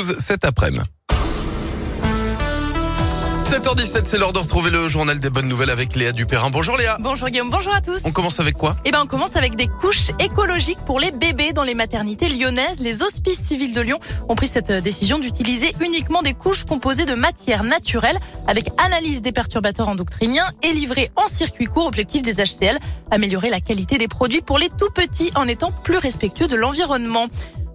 cet après-midi. 7h17, c'est l'heure de retrouver le journal des bonnes nouvelles avec Léa Dupérin. Bonjour Léa. Bonjour Guillaume, bonjour à tous. On commence avec quoi? Eh ben, on commence avec des couches écologiques pour les bébés dans les maternités lyonnaises. Les hospices civils de Lyon ont pris cette décision d'utiliser uniquement des couches composées de matières naturelles avec analyse des perturbateurs endocriniens et livrées en circuit court. Objectif des HCL, améliorer la qualité des produits pour les tout petits en étant plus respectueux de l'environnement.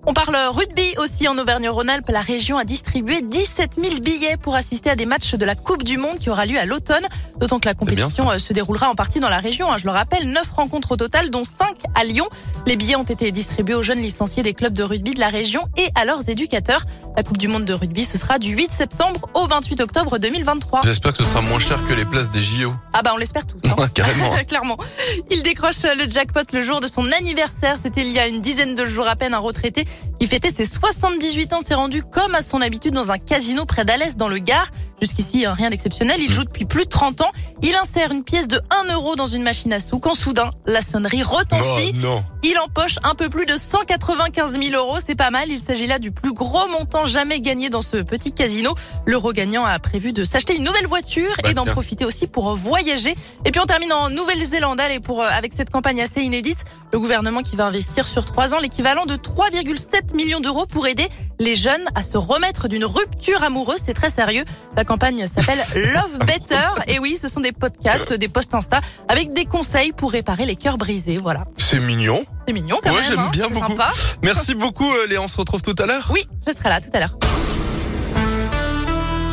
On parle rugby aussi en Auvergne-Rhône-Alpes. La région a distribué 17 000 billets pour assister à des matchs de la Coupe du Monde qui aura lieu à l'automne. D'autant que la compétition euh, se déroulera en partie dans la région. Hein. Je le rappelle, 9 rencontres au total, dont 5 à Lyon. Les billets ont été distribués aux jeunes licenciés des clubs de rugby de la région et à leurs éducateurs. La Coupe du Monde de rugby, ce sera du 8 septembre au 28 octobre 2023. J'espère que ce sera moins cher que les places des JO. Ah bah on l'espère tous. Hein. carrément. Clairement. Il décroche le jackpot le jour de son anniversaire. C'était il y a une dizaine de jours à peine un retraité qui fêtait ses 78 ans, s'est rendu comme à son habitude dans un casino près d'Alès dans le Gard. Jusqu'ici, rien d'exceptionnel. Il joue depuis plus de 30 ans. Il insère une pièce de 1 euro dans une machine à sous quand soudain, la sonnerie retentit. Oh, non. Il empoche un peu plus de 195 000 euros. C'est pas mal. Il s'agit là du plus gros montant jamais gagné dans ce petit casino. L'euro gagnant a prévu de s'acheter une nouvelle voiture Bah, et d'en profiter aussi pour voyager. Et puis on termine en Nouvelle-Zélande. Allez, pour, euh, avec cette campagne assez inédite, le gouvernement qui va investir sur trois ans l'équivalent de 3,7 millions d'euros pour aider les jeunes à se remettre d'une rupture amoureuse. C'est très sérieux. La campagne s'appelle Love Better. Et oui, ce sont des podcasts, des posts Insta avec des conseils pour réparer les cœurs brisés. Voilà. C'est mignon. C'est mignon quand Ouais, même. j'aime hein. bien beaucoup. sympa. Merci beaucoup euh, Léa, on se retrouve tout à l'heure. Oui, je serai là tout à l'heure.